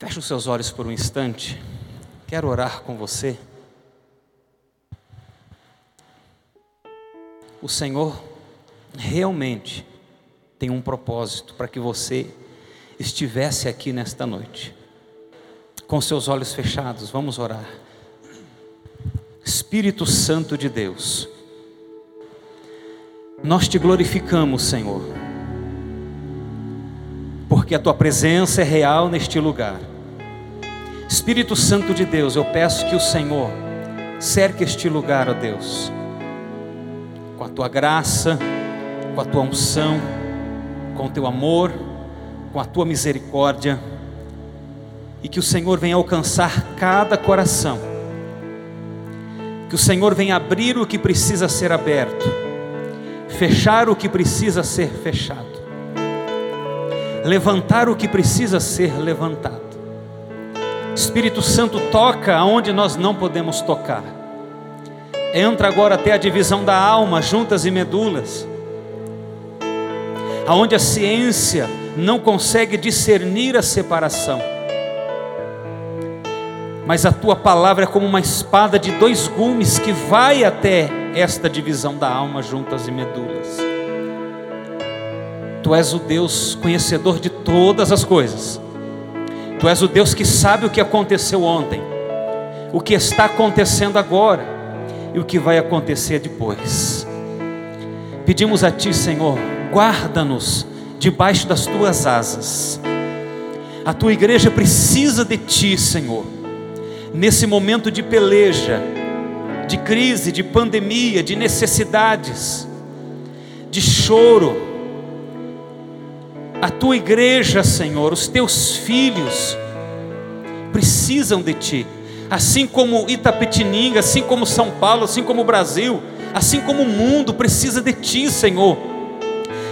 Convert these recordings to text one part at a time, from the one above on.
Feche os seus olhos por um instante. Quero orar com você. O Senhor realmente tem um propósito para que você estivesse aqui nesta noite. Com seus olhos fechados, vamos orar. Espírito Santo de Deus, nós te glorificamos, Senhor, porque a tua presença é real neste lugar. Espírito Santo de Deus, eu peço que o Senhor cerque este lugar, ó Deus, com a tua graça, com a tua unção, com o teu amor, com a tua misericórdia, e que o Senhor venha alcançar cada coração, que o Senhor venha abrir o que precisa ser aberto, fechar o que precisa ser fechado, levantar o que precisa ser levantado Espírito Santo toca aonde nós não podemos tocar. Entra agora até a divisão da alma, juntas e medulas. Aonde a ciência não consegue discernir a separação. Mas a tua palavra é como uma espada de dois gumes que vai até esta divisão da alma, juntas e medulas. Tu és o Deus conhecedor de todas as coisas Tu és o Deus que sabe o que aconteceu ontem, o que está acontecendo agora e o que vai acontecer depois. Pedimos a Ti, Senhor, guarda-nos debaixo das Tuas asas. A Tua igreja precisa de Ti, Senhor, nesse momento de peleja, de crise, de pandemia, de necessidades, de choro a tua igreja, Senhor, os teus filhos precisam de ti. Assim como Itapetininga, assim como São Paulo, assim como o Brasil, assim como o mundo precisa de ti, Senhor.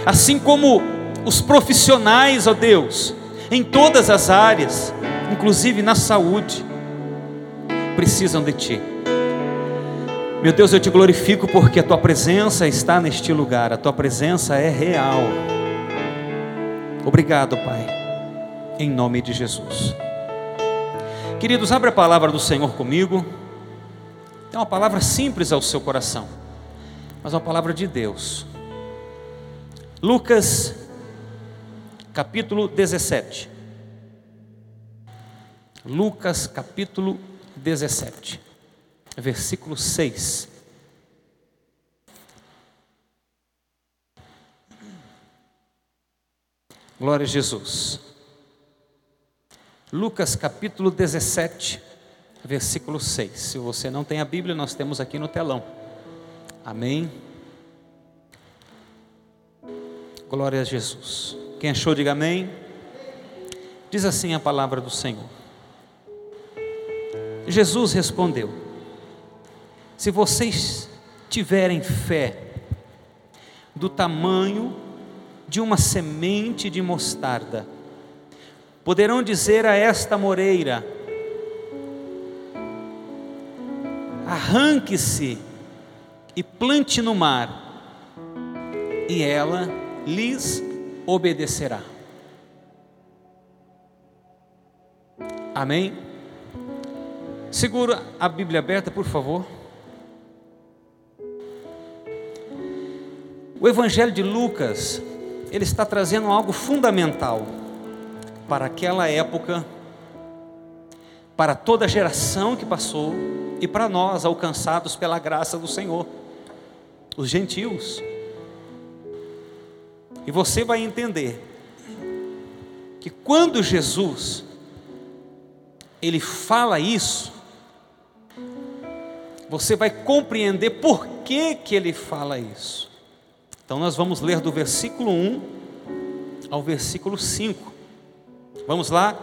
Assim como os profissionais, ó Deus, em todas as áreas, inclusive na saúde, precisam de ti. Meu Deus, eu te glorifico porque a tua presença está neste lugar, a tua presença é real. Obrigado, Pai, em nome de Jesus. Queridos, abre a palavra do Senhor comigo. É uma palavra simples ao seu coração, mas é uma palavra de Deus. Lucas, capítulo 17. Lucas, capítulo 17, versículo 6. Glória a Jesus. Lucas capítulo 17, versículo 6. Se você não tem a Bíblia, nós temos aqui no telão. Amém. Glória a Jesus. Quem achou, diga amém. Diz assim a palavra do Senhor. Jesus respondeu: Se vocês tiverem fé do tamanho de uma semente de mostarda. Poderão dizer a esta moreira: arranque-se e plante no mar, e ela lhes obedecerá. Amém? Segura a Bíblia aberta, por favor. O Evangelho de Lucas ele está trazendo algo fundamental para aquela época, para toda a geração que passou e para nós, alcançados pela graça do Senhor, os gentios. E você vai entender que quando Jesus ele fala isso, você vai compreender por que que ele fala isso. Então nós vamos ler do versículo 1 ao versículo 5. Vamos lá?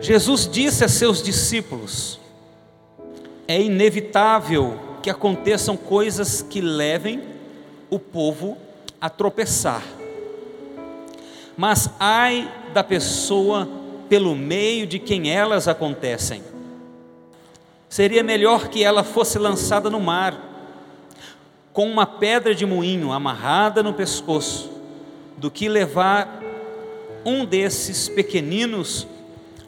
Jesus disse a seus discípulos: É inevitável que aconteçam coisas que levem o povo a tropeçar. Mas ai da pessoa pelo meio de quem elas acontecem. Seria melhor que ela fosse lançada no mar com uma pedra de moinho amarrada no pescoço, do que levar um desses pequeninos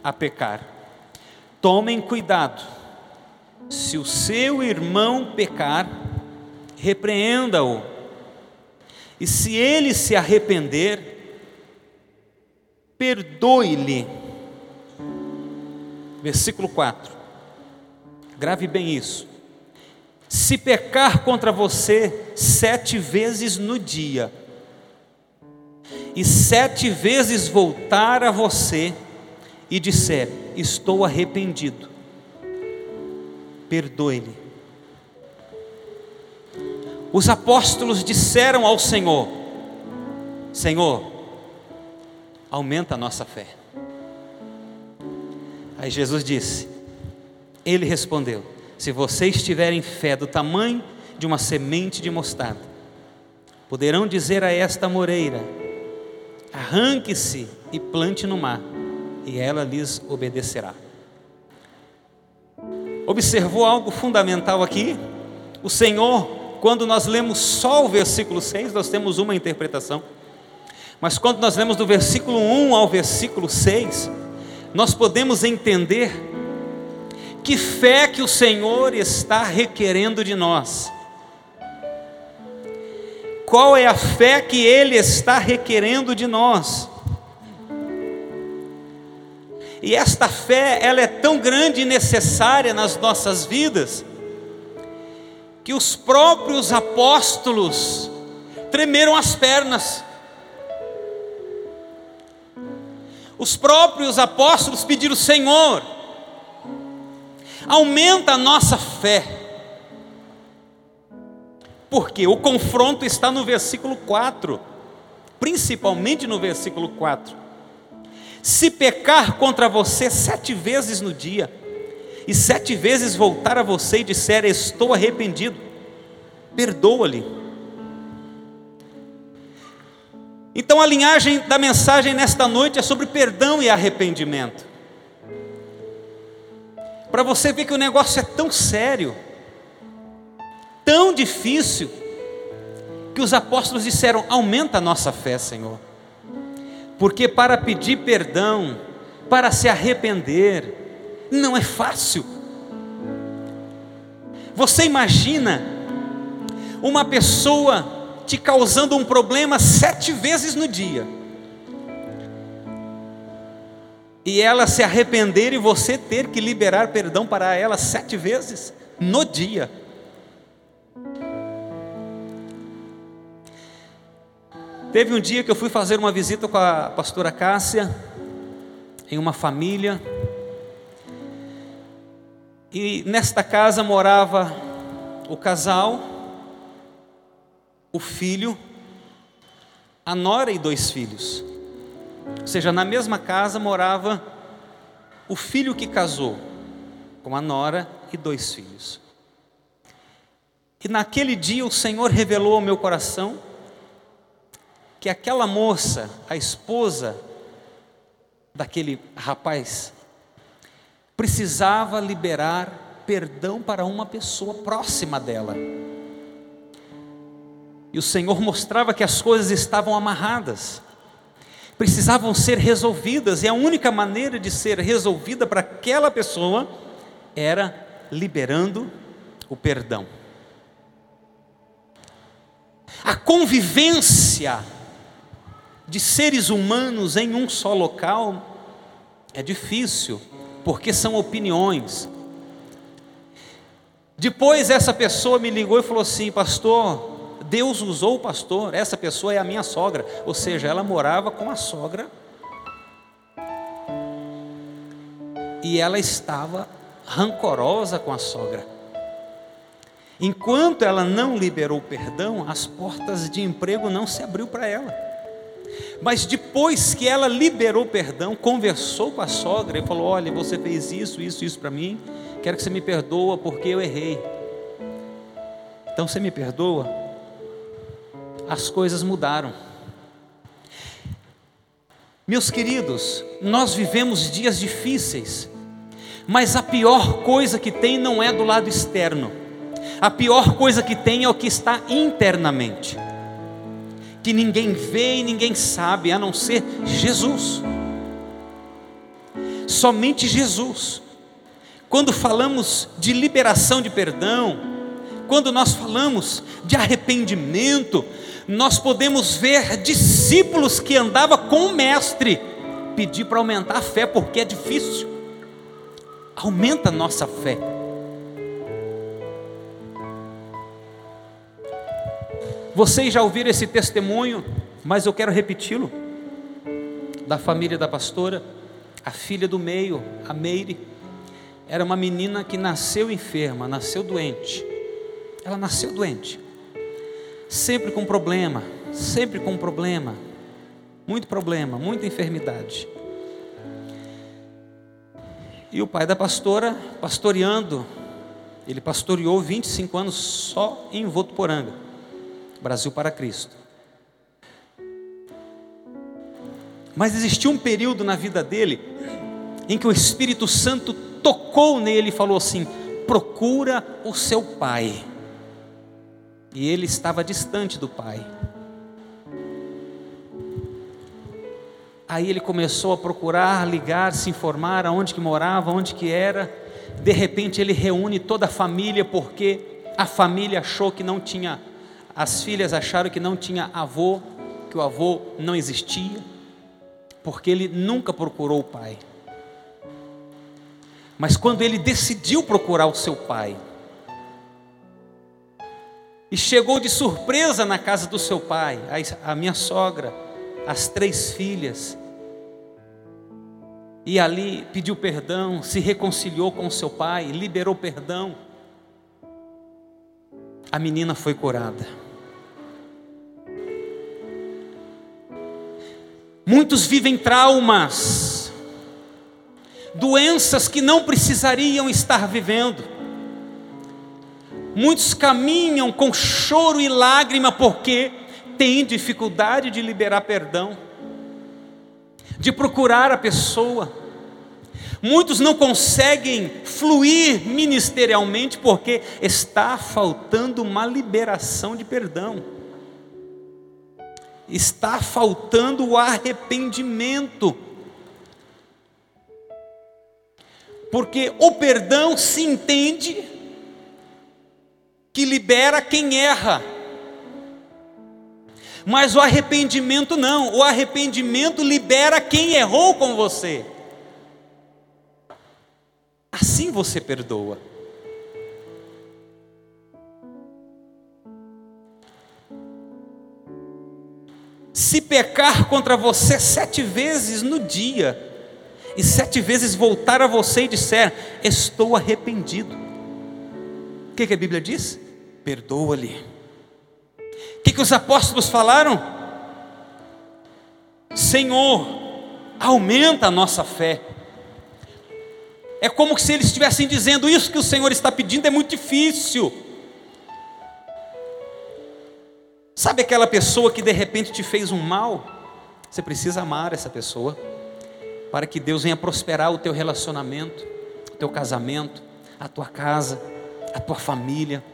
a pecar. Tomem cuidado. Se o seu irmão pecar, repreenda-o. E se ele se arrepender, perdoe-lhe. Versículo 4. Grave bem isso. Se pecar contra você sete vezes no dia, e sete vezes voltar a você e disser: Estou arrependido, perdoe-lhe. Os apóstolos disseram ao Senhor: Senhor, aumenta a nossa fé. Aí Jesus disse: Ele respondeu: Se vocês tiverem fé do tamanho de uma semente de mostarda, poderão dizer a esta moreira: Arranque-se e plante no mar, e ela lhes obedecerá. Observou algo fundamental aqui? O Senhor, quando nós lemos só o versículo 6, nós temos uma interpretação. Mas quando nós lemos do versículo 1 ao versículo 6, nós podemos entender que fé que o Senhor está requerendo de nós. Qual é a fé que Ele está requerendo de nós? E esta fé, ela é tão grande e necessária nas nossas vidas, que os próprios apóstolos tremeram as pernas. Os próprios apóstolos pediram: Senhor, aumenta a nossa fé. Porque o confronto está no versículo 4, principalmente no versículo 4. Se pecar contra você sete vezes no dia, e sete vezes voltar a você e disser: Estou arrependido, perdoa-lhe. Então a linhagem da mensagem nesta noite é sobre perdão e arrependimento. Para você ver que o negócio é tão sério tão difícil que os apóstolos disseram: aumenta a nossa fé, Senhor. Porque para pedir perdão, para se arrepender, não é fácil. Você imagina uma pessoa te causando um problema sete vezes no dia, e ela se arrepender e você ter que liberar perdão para ela sete vezes no dia. Teve um dia que eu fui fazer uma visita com a pastora Cássia, em uma família, e nesta casa morava o casal, o filho, a nora e dois filhos. Ou seja, na mesma casa morava o filho que casou com a nora e dois filhos. E naquele dia o Senhor revelou ao meu coração que aquela moça, a esposa daquele rapaz, precisava liberar perdão para uma pessoa próxima dela. E o Senhor mostrava que as coisas estavam amarradas, precisavam ser resolvidas, e a única maneira de ser resolvida para aquela pessoa era liberando o perdão. A convivência de seres humanos em um só local é difícil, porque são opiniões. Depois essa pessoa me ligou e falou assim: Pastor, Deus usou o pastor, essa pessoa é a minha sogra, ou seja, ela morava com a sogra e ela estava rancorosa com a sogra. Enquanto ela não liberou perdão, as portas de emprego não se abriu para ela. Mas depois que ela liberou perdão, conversou com a sogra e falou: Olha, você fez isso, isso, isso para mim, quero que você me perdoa porque eu errei. Então você me perdoa? As coisas mudaram. Meus queridos, nós vivemos dias difíceis, mas a pior coisa que tem não é do lado externo, a pior coisa que tem é o que está internamente. que ninguém vê e ninguém sabe, a não ser Jesus. Somente Jesus. Quando falamos de liberação de perdão, quando nós falamos de arrependimento, nós podemos ver discípulos que andavam com o mestre pedir para aumentar a fé, porque é difícil. Aumenta a nossa fé. Vocês já ouviram esse testemunho, mas eu quero repeti-lo. Da família da pastora, a filha do meio, a Meire, era uma menina que nasceu enferma, nasceu doente. Ela nasceu doente, sempre com problema, sempre com problema, muito problema, muita enfermidade. E o pai da pastora, pastoreando, ele pastoreou 25 anos só em Votuporanga. Brasil para Cristo. Mas existiu um período na vida dele em que o Espírito Santo tocou nele e falou assim: procura o seu pai. E ele estava distante do pai. Aí ele começou a procurar, ligar, se informar aonde que morava, onde que era. De repente ele reúne toda a família porque a família achou que não tinha as filhas acharam que não tinha avô, que o avô não existia, porque ele nunca procurou o pai. Mas quando ele decidiu procurar o seu pai, e chegou de surpresa na casa do seu pai, a minha sogra, as três filhas, e ali pediu perdão, se reconciliou com seu pai, liberou perdão. A menina foi curada. Muitos vivem traumas, doenças que não precisariam estar vivendo. Muitos caminham com choro e lágrima porque têm dificuldade de liberar perdão, de procurar a pessoa. Muitos não conseguem fluir ministerialmente porque está faltando uma liberação de perdão está faltando o arrependimento. Porque o perdão se entende que libera quem erra. Mas o arrependimento não, o arrependimento libera quem errou com você. Assim você perdoa. se pecar contra você sete vezes no dia, e sete vezes voltar a você e disser: Estou arrependido. O que, que a Bíblia diz? Perdoa-lhe. O que, que os apóstolos falaram? Senhor, aumenta a nossa fé. É como se eles estivessem dizendo: Isso que o Senhor está pedindo é muito difícil. Sabe aquela pessoa que de repente te fez um mal? Você precisa amar essa pessoa para que Deus venha prosperar o teu relacionamento, o teu casamento, a tua casa, a tua família.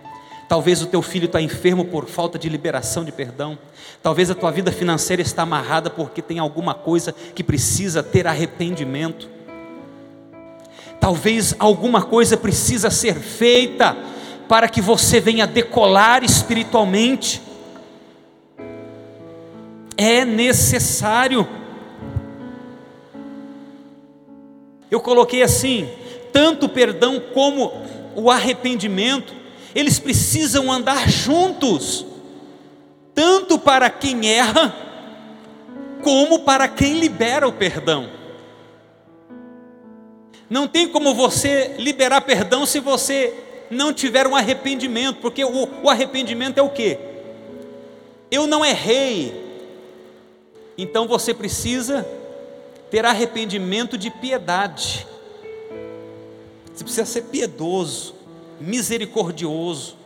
Talvez o teu filho está enfermo por falta de liberação de perdão. Talvez a tua vida financeira está amarrada porque tem alguma coisa que precisa ter arrependimento. Talvez alguma coisa precisa ser feita para que você venha decolar espiritualmente é necessário. Eu coloquei assim: tanto o perdão como o arrependimento, eles precisam andar juntos, tanto para quem erra, como para quem libera o perdão. Não tem como você liberar perdão se você não tiver um arrependimento, porque o, o arrependimento é o que? Eu não errei, então você precisa ter arrependimento de piedade. Você precisa ser piedoso, misericordioso,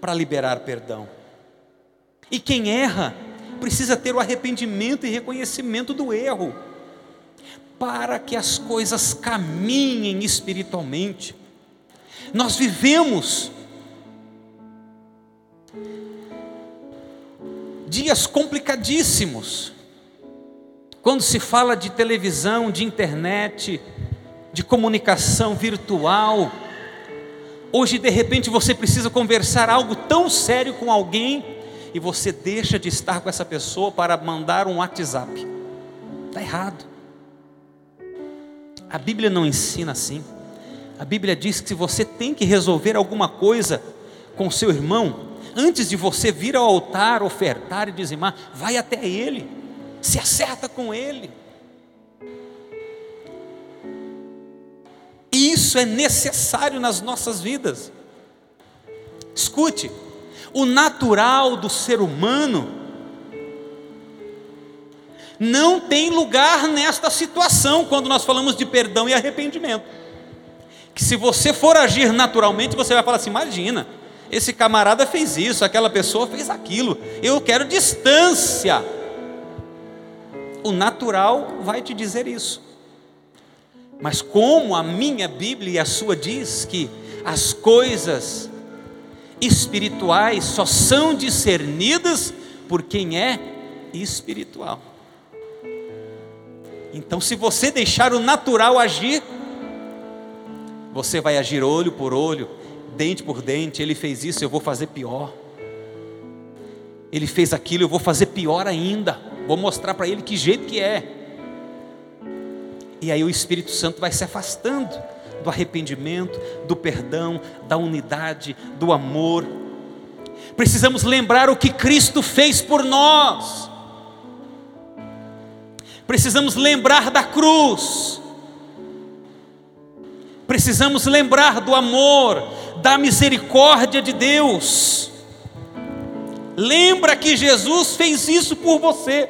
para liberar perdão. E quem erra, precisa ter o arrependimento e reconhecimento do erro, para que as coisas caminhem espiritualmente. Nós vivemos dias complicadíssimos. Quando se fala de televisão, de internet, de comunicação virtual, hoje de repente você precisa conversar algo tão sério com alguém e você deixa de estar com essa pessoa para mandar um WhatsApp. Está errado. A Bíblia não ensina assim. A Bíblia diz que se você tem que resolver alguma coisa com seu irmão, antes de você vir ao altar, ofertar e dizimar, vai até ele, se acerta com ele. Isso é necessário nas nossas vidas. Escute, o natural do ser humano não tem lugar nesta situação quando nós falamos de perdão e arrependimento. Que se você for agir naturalmente, você vai falar assim: imagina, esse camarada fez isso, aquela pessoa fez aquilo, eu quero distância. O natural vai te dizer isso. Mas como a minha Bíblia e a sua diz que as coisas espirituais só são discernidas por quem é espiritual. Então, se você deixar o natural agir, você vai agir olho por olho, dente por dente. Ele fez isso, eu vou fazer pior. Ele fez aquilo, eu vou fazer pior ainda. Vou mostrar para ele que jeito que é. E aí o Espírito Santo vai se afastando do arrependimento, do perdão, da unidade, do amor. Precisamos lembrar o que Cristo fez por nós. Precisamos lembrar da cruz. Precisamos lembrar do amor, da misericórdia de Deus. Lembra que Jesus fez isso por você.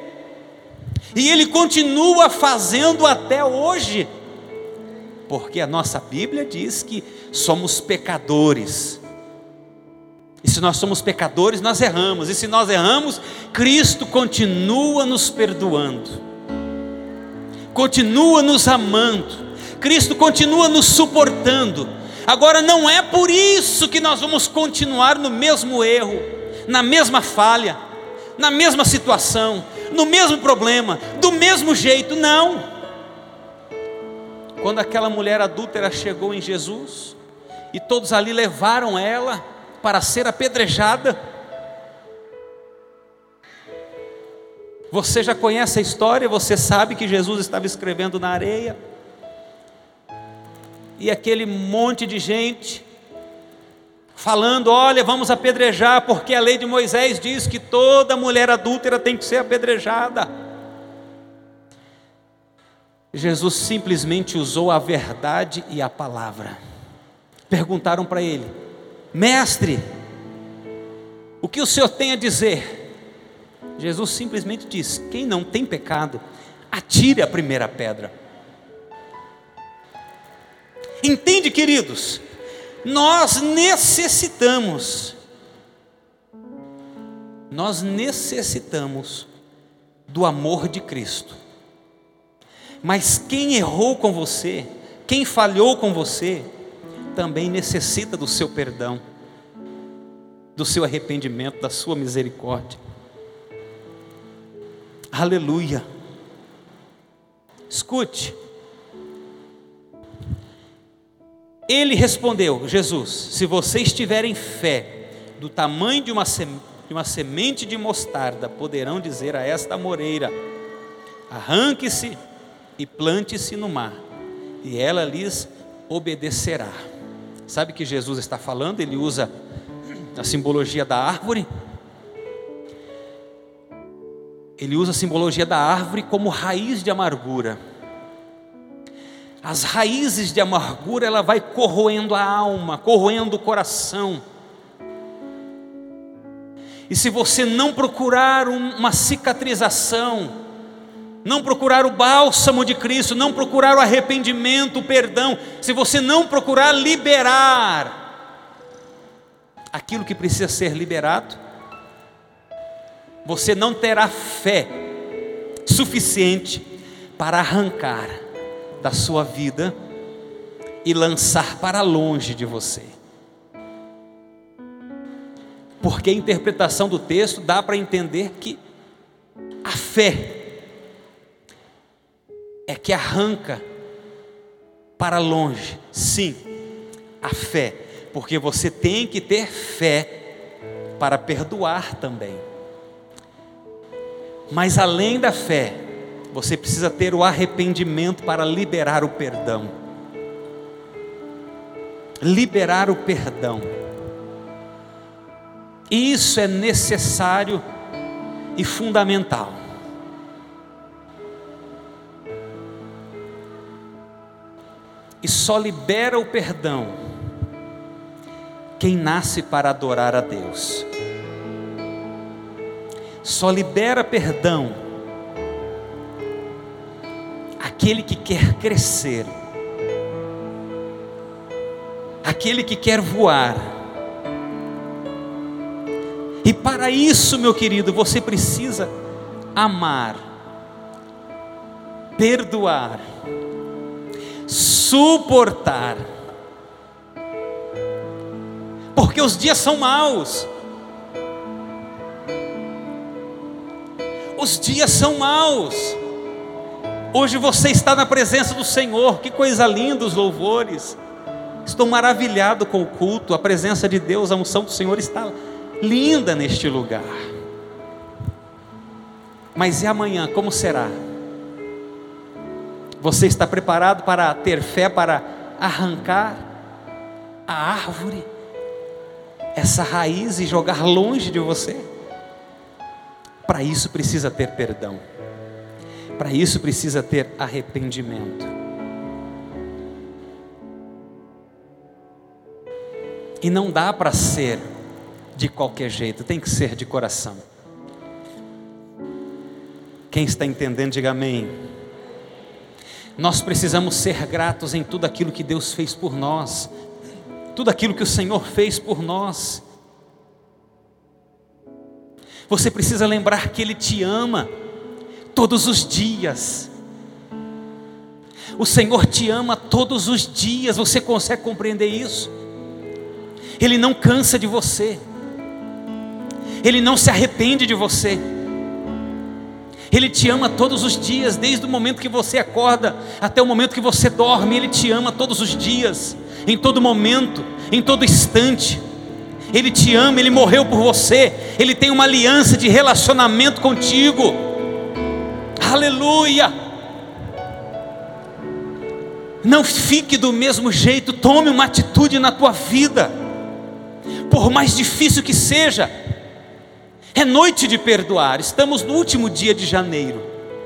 E ele continua fazendo até hoje. Porque a nossa Bíblia diz que somos pecadores. E se nós somos pecadores, nós erramos. E se nós erramos, Cristo continua nos perdoando. Continua nos amando. Cristo continua nos suportando. Agora não é por isso que nós vamos continuar no mesmo erro, na mesma falha, na mesma situação, no mesmo problema, do mesmo jeito, não. Quando aquela mulher adúltera chegou em Jesus, e todos ali levaram ela para ser apedrejada, Você já conhece a história, você sabe que Jesus estava escrevendo na areia, e aquele monte de gente falando: olha, vamos apedrejar, porque a lei de Moisés diz que toda mulher adúltera tem que ser apedrejada. Jesus simplesmente usou a verdade e a palavra. Perguntaram para ele: Mestre, o que o senhor tem a dizer? Jesus simplesmente diz: Quem não tem pecado, atire a primeira pedra. Entende, queridos? Nós necessitamos, nós necessitamos do amor de Cristo. Mas quem errou com você, quem falhou com você, também necessita do seu perdão, do seu arrependimento, da sua misericórdia. Aleluia. Escute, Ele respondeu, Jesus: Se vocês tiverem fé do tamanho de uma, de uma semente de mostarda, poderão dizer a esta moreira: Arranque-se e plante-se no mar, e ela lhes obedecerá. Sabe que Jesus está falando? Ele usa a simbologia da árvore. Ele usa a simbologia da árvore como raiz de amargura as raízes de amargura, ela vai corroendo a alma, corroendo o coração. E se você não procurar uma cicatrização, não procurar o bálsamo de Cristo, não procurar o arrependimento, o perdão, se você não procurar liberar aquilo que precisa ser liberado, você não terá fé suficiente para arrancar da sua vida e lançar para longe de você. Porque a interpretação do texto dá para entender que a fé é que arranca para longe. Sim, a fé, porque você tem que ter fé para perdoar também. Mas além da fé, você precisa ter o arrependimento para liberar o perdão. Liberar o perdão. Isso é necessário e fundamental. E só libera o perdão quem nasce para adorar a Deus. Só libera perdão aquele que quer crescer, aquele que quer voar. E para isso, meu querido, você precisa amar, perdoar, suportar, porque os dias são maus. Os dias são maus. Hoje você está na presença do Senhor, que coisa linda os louvores. Estou maravilhado com o culto, a presença de Deus, a unção do Senhor está linda neste lugar. Mas e amanhã, como será? Você está preparado para ter fé para arrancar a árvore, essa raiz e jogar longe de você? Para isso precisa ter perdão. Para isso precisa ter arrependimento. E não dá para ser de qualquer jeito, tem que ser de coração. Quem está entendendo, diga amém. Nós precisamos ser gratos em tudo aquilo que Deus fez por nós, tudo aquilo que o Senhor fez por nós. Você precisa lembrar que Ele te ama todos os dias. O Senhor te ama todos os dias, você consegue compreender isso? Ele não cansa de você, Ele não se arrepende de você, Ele te ama todos os dias, desde o momento que você acorda até o momento que você dorme, Ele te ama todos os dias, em todo momento, em todo instante. Ele te ama, Ele morreu por você, Ele tem uma aliança de relacionamento contigo. Aleluia! Não fique do mesmo jeito, tome uma atitude na tua vida, por mais difícil que seja, é noite de perdoar, estamos no último dia de janeiro,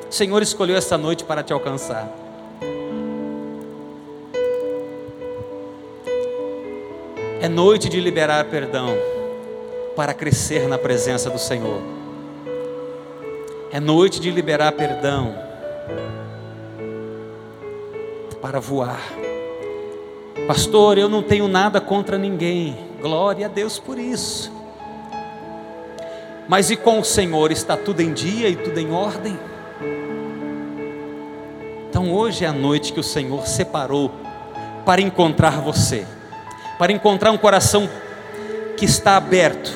o Senhor escolheu essa noite para te alcançar. É noite de liberar perdão para crescer na presença do Senhor. É noite de liberar perdão para voar. Pastor, eu não tenho nada contra ninguém. Glória a Deus por isso. Mas e com o Senhor está tudo em dia e tudo em ordem? Então hoje é a noite que o Senhor separou para encontrar você para encontrar um coração que está aberto,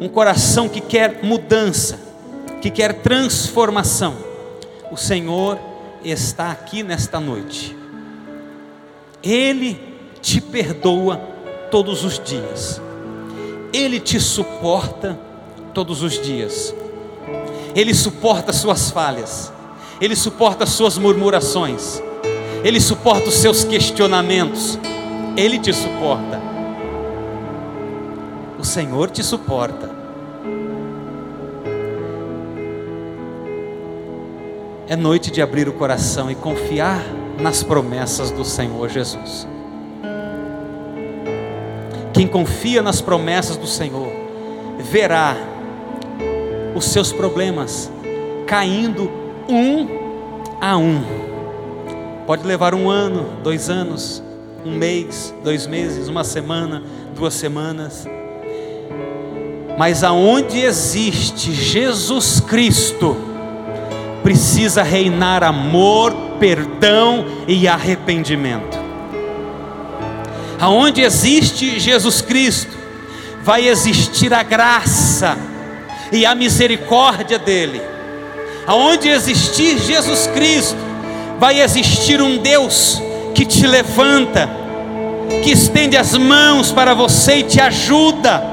um coração que quer mudança, que quer transformação. O Senhor está aqui nesta noite. Ele te perdoa todos os dias. Ele te suporta todos os dias. Ele suporta suas falhas. Ele suporta suas murmurações. Ele suporta os seus questionamentos. Ele te suporta. O Senhor te suporta. É noite de abrir o coração e confiar nas promessas do Senhor Jesus. Quem confia nas promessas do Senhor, verá os seus problemas caindo um a um. Pode levar um ano, dois anos, um mês, dois meses, uma semana, duas semanas. Mas aonde existe Jesus Cristo, precisa reinar amor, perdão e arrependimento. Aonde existe Jesus Cristo, vai existir a graça e a misericórdia dEle. Aonde existir Jesus Cristo, vai existir um Deus que te levanta, que estende as mãos para você e te ajuda.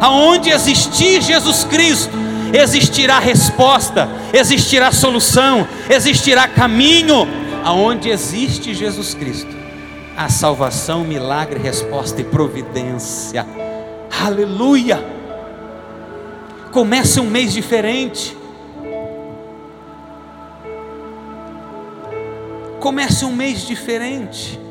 Aonde existir Jesus Cristo, existirá resposta, existirá solução, existirá caminho. Aonde existe Jesus Cristo, a salvação, milagre, resposta e providência. Aleluia! Comece um mês diferente. Comece um mês diferente.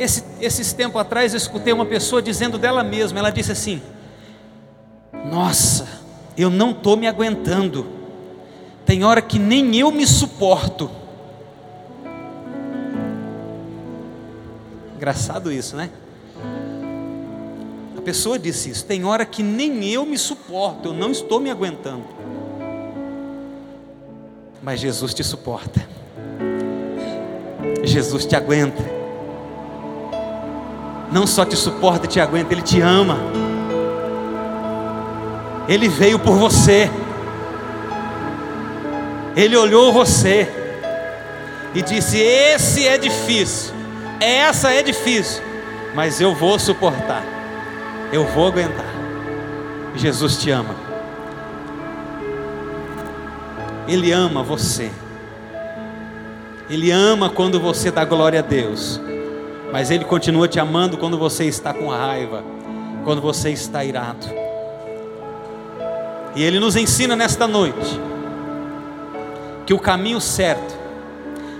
Esse, esses tempos atrás eu escutei uma pessoa dizendo dela mesma, ela disse assim: Nossa, eu não estou me aguentando. Tem hora que nem eu me suporto. Engraçado isso, né? A pessoa disse isso. Tem hora que nem eu me suporto, eu não estou me aguentando. Mas Jesus te suporta. Jesus te aguenta não só te suporta e te aguenta, Ele te ama. Ele veio por você. Ele olhou você e disse: Esse é difícil, essa é difícil, mas eu vou suportar, eu vou aguentar. Jesus te ama, Ele ama você, Ele ama quando você dá glória a Deus. Mas Ele continua te amando quando você está com raiva, quando você está irado. E Ele nos ensina nesta noite que o caminho certo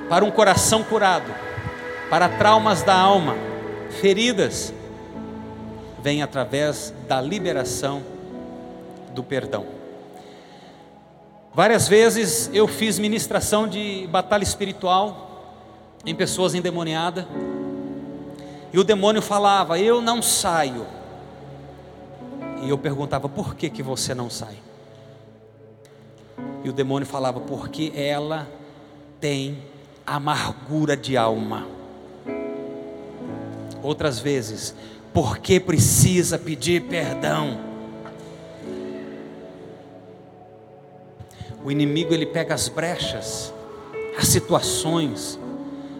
para um coração curado, para traumas da alma, feridas, vem através da liberação do perdão. Várias vezes eu fiz ministração de batalha espiritual em pessoas endemoniadas. E o demônio falava: Eu não saio. E eu perguntava: Por que, que você não sai? E o demônio falava: Porque ela tem amargura de alma. Outras vezes, porque precisa pedir perdão. O inimigo ele pega as brechas, as situações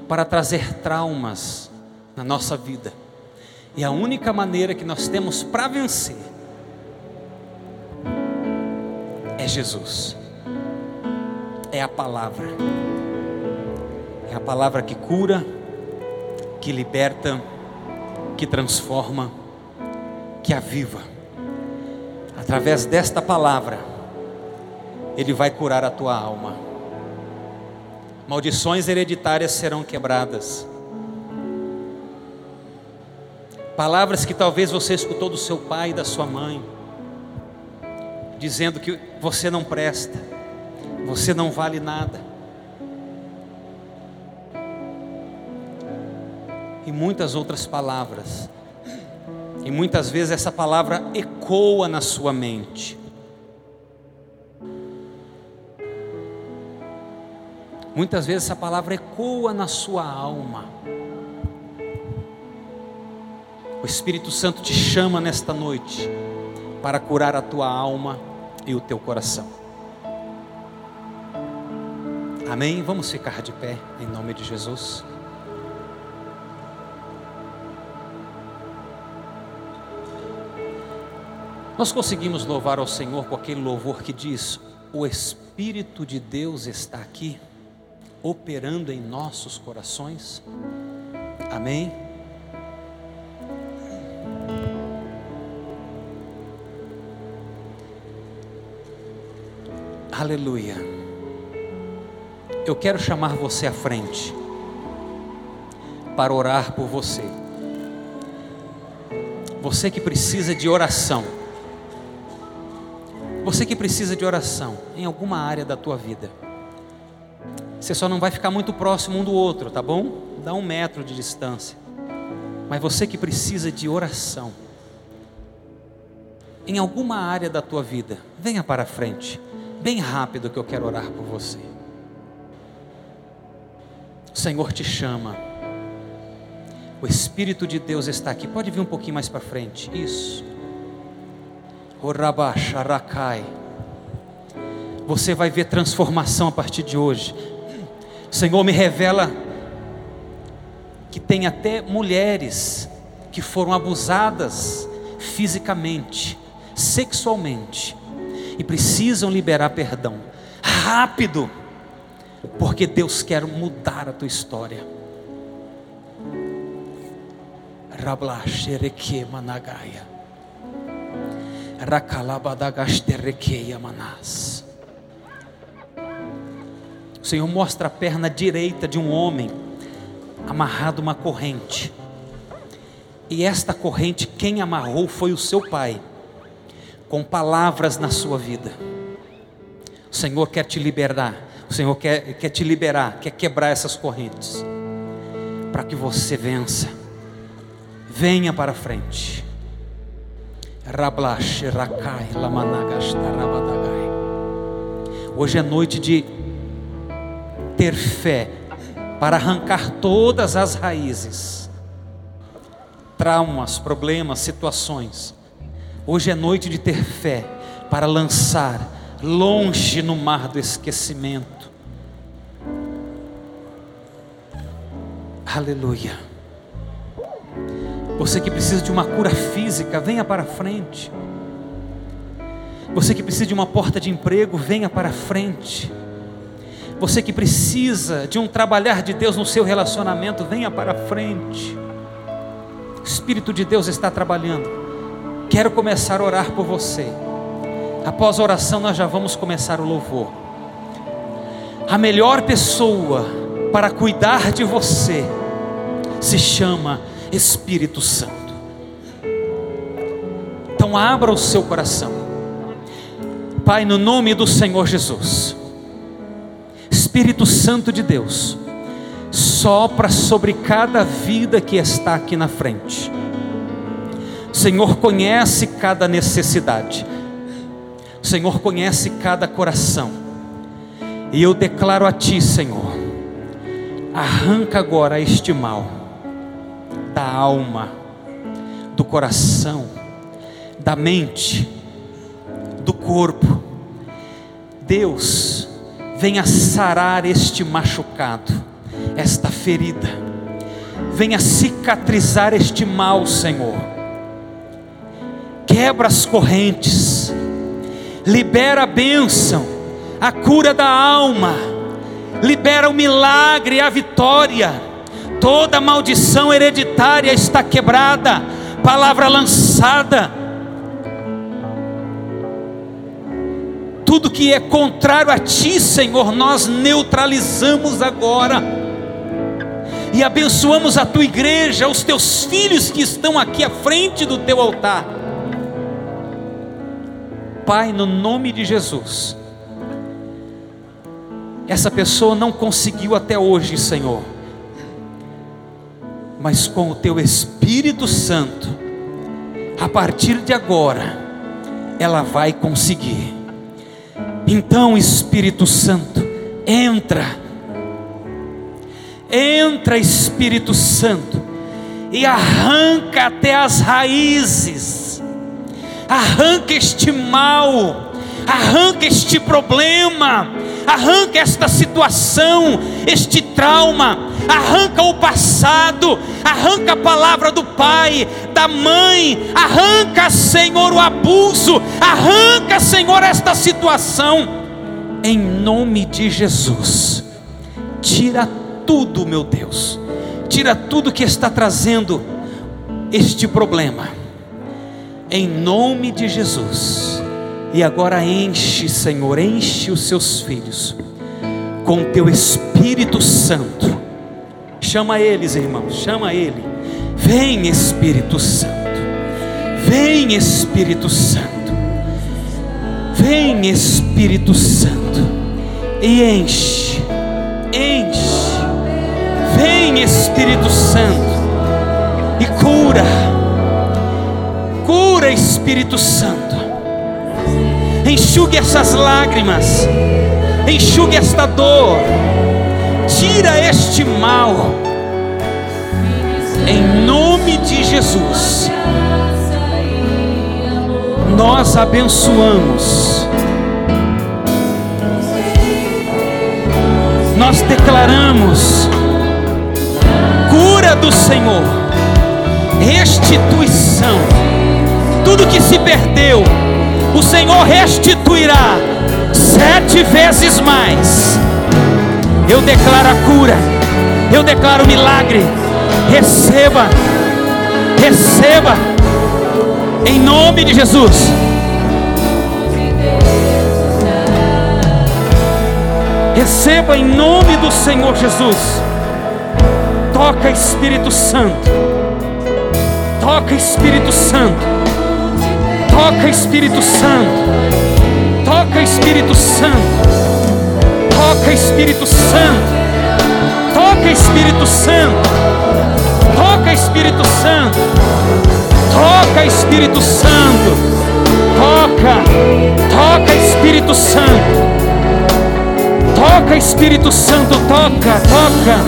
para trazer traumas na nossa vida. E a única maneira que nós temos para vencer é Jesus. É a palavra. É a palavra que cura, que liberta, que transforma, que aviva. Através desta palavra, Ele vai curar a tua alma. Maldições hereditárias serão quebradas Palavras que talvez você escutou do seu pai e da sua mãe, dizendo que você não presta, você não vale nada. E muitas outras palavras. E muitas vezes essa palavra ecoa na sua mente. Muitas vezes essa palavra ecoa na sua alma. O Espírito Santo te chama nesta noite para curar a tua alma e o teu coração. Amém? Vamos ficar de pé em nome de Jesus. Nós conseguimos louvar ao Senhor com aquele louvor que diz: O Espírito de Deus está aqui, operando em nossos corações. Amém? Aleluia. Eu quero chamar você à frente para orar por você. Você que precisa de oração. Você que precisa de oração em alguma área da tua vida. Você só não vai ficar muito próximo um do outro, tá bom? Dá um metro de distância. Mas você que precisa de oração em alguma área da tua vida, venha para frente bem rápido que eu quero orar por você. O Senhor te chama O Espírito de Deus está aqui. Pode vir um pouquinho mais para frente. Isso. Você vai ver transformação a partir de hoje. Senhor, me revela que tem até mulheres que foram abusadas fisicamente, sexualmente, e precisam liberar perdão. Rápido, porque Deus quer mudar a tua história. Rabla xereque managaia. Rakalabadagasterequeia manás. O Senhor mostra a perna direita de um homem amarrado uma corrente. E esta corrente, quem amarrou foi o seu pai, com palavras na sua vida. O Senhor quer te liberar, o Senhor quer, quer te liberar, quer quebrar essas correntes, para que você vença. Venha para frente. Hoje é noite de ter fé para arrancar todas as raízes, traumas, problemas, situações. Hoje é noite de ter fé para lançar longe no mar do esquecimento. Aleluia. Você que precisa de uma cura física, venha para frente. Você que precisa de uma porta de emprego, venha para frente. Você que precisa de um trabalhar de Deus no seu relacionamento, venha para frente. O Espírito de Deus está trabalhando. Quero começar a orar por você. Após a oração, nós já vamos começar o louvor. A melhor pessoa para cuidar de você se chama Espírito Santo. Então, abra o seu coração. Pai, no nome do Senhor Jesus. Espírito Santo de Deus, sopra sobre cada vida que está aqui na frente. Senhor conhece cada necessidade, o Senhor conhece cada coração, e eu declaro a Ti, Senhor, arranca agora este mal da alma, do coração, da mente, do corpo. Deus, venha sarar este machucado, esta ferida, venha cicatrizar este mal, Senhor. Quebra as correntes, libera a bênção, a cura da alma, libera o milagre, a vitória. Toda maldição hereditária está quebrada, palavra lançada tudo que é contrário a Ti, Senhor, nós neutralizamos agora. E abençoamos a Tua igreja, os Teus filhos que estão aqui à frente do Teu altar. Pai, no nome de Jesus. Essa pessoa não conseguiu até hoje, Senhor. Mas com o Teu Espírito Santo, a partir de agora, ela vai conseguir então, Espírito Santo, entra, entra, Espírito Santo, e arranca até as raízes, arranca este mal, arranca este problema, arranca esta situação, este trauma, arranca o passado, arranca a palavra do pai, da mãe, arranca, Senhor, o abuso, arranca, Senhor, esta situação, em nome de Jesus. Tira tudo, meu Deus, tira tudo que está trazendo este problema, em nome de Jesus. E agora enche, Senhor, enche os seus filhos com teu Espírito Santo. Chama eles, irmãos, chama ele. Vem, Espírito Santo. Vem, Espírito Santo. Vem, Espírito Santo. E enche, enche. Vem, Espírito Santo. E cura. Cura, Espírito Santo. Enxugue essas lágrimas, enxugue esta dor, tira este mal, Em nome de Jesus, nós abençoamos. Nós declaramos cura do Senhor, restituição. Tudo que se perdeu, o Senhor restituirá sete vezes mais. Eu declaro a cura, eu declaro o milagre. Receba, receba, em nome de Jesus. Receba em nome do Senhor Jesus. Toca Espírito Santo. Toca Espírito Santo. Toca Espírito Santo. Toca Espírito Santo. Toca Espírito Santo. Toca Espírito Santo. Toca Espírito Santo. Toca Espírito Santo. Toca. Toca Espírito Santo. Toca Espírito Santo, toca, toca.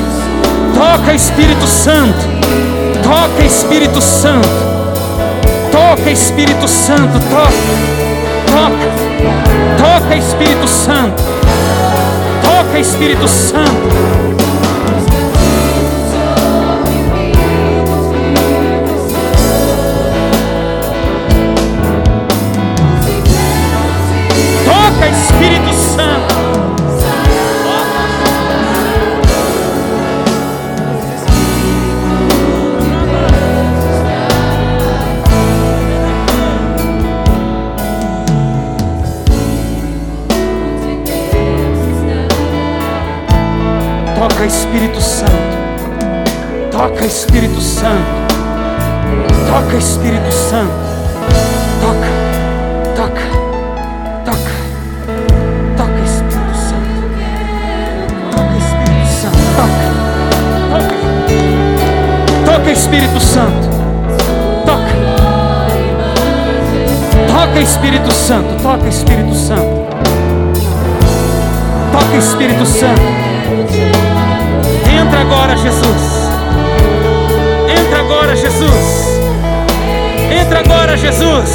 Toca Espírito Santo. Toca Espírito Santo. Toca Espírito Santo. Toca. Toca. Toca Espírito Santo. Toca Espírito Santo. Toca Espírito Espírito Santo. Toca Espírito Santo. Toca. Toca. Toca. Toca Espírito Santo. Toca Espírito Santo. Toca. Toca. Toca Espírito Santo. Toca. Toca Espírito Santo. Toca Espírito Santo. Toca Espírito Santo. Entra agora, Jesus. Agora, Jesus. Entra agora, Jesus.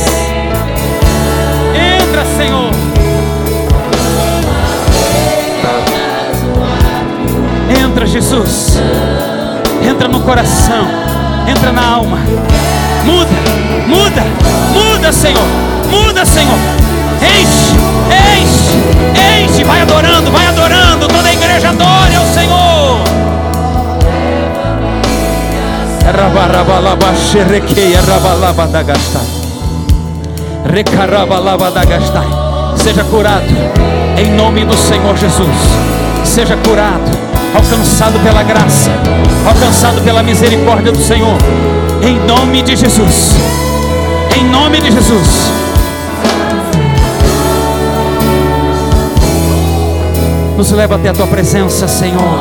Entra, Senhor. Entra, Jesus. Entra no coração. Entra na alma. Muda, muda, muda, Senhor. Muda, Senhor. Enche, enche, enche. Vai adorando, vai adorando. Toda a igreja adore ao Senhor. Seja curado em nome do Senhor Jesus. Seja curado, alcançado pela graça, alcançado pela misericórdia do Senhor. Em nome de Jesus. Em nome de Jesus. Nos leva até a tua presença, Senhor.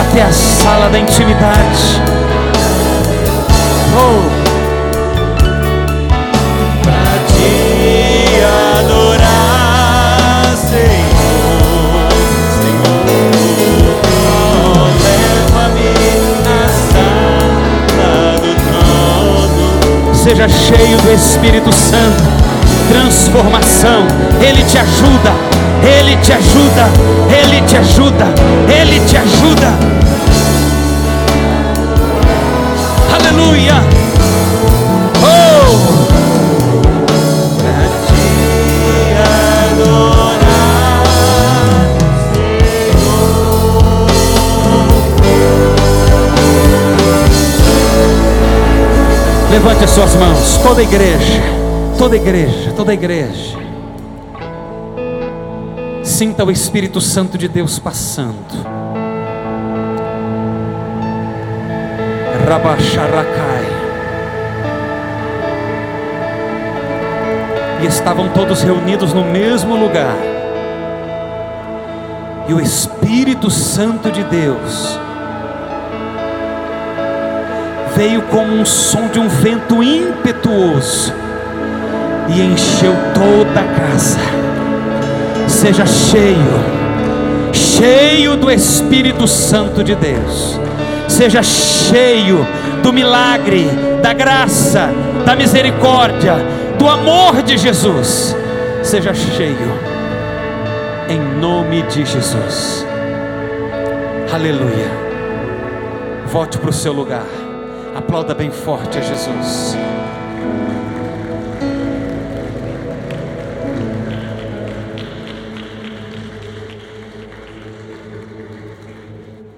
Até a sala da intimidade. Trono. Seja cheio do Espírito Santo. Transformação. Ele te ajuda. Ele te ajuda. Ele te ajuda. Ele te ajuda. Aleluia. Oh! Levante as suas mãos, toda igreja, toda igreja, toda igreja. Sinta o Espírito Santo de Deus passando. E estavam todos reunidos no mesmo lugar. E o Espírito Santo de Deus veio como um som de um vento impetuoso e encheu toda a casa. Seja cheio, cheio do Espírito Santo de Deus. Seja cheio do milagre, da graça, da misericórdia, do amor de Jesus. Seja cheio, em nome de Jesus. Aleluia. Volte para o seu lugar. Aplauda bem forte a Jesus.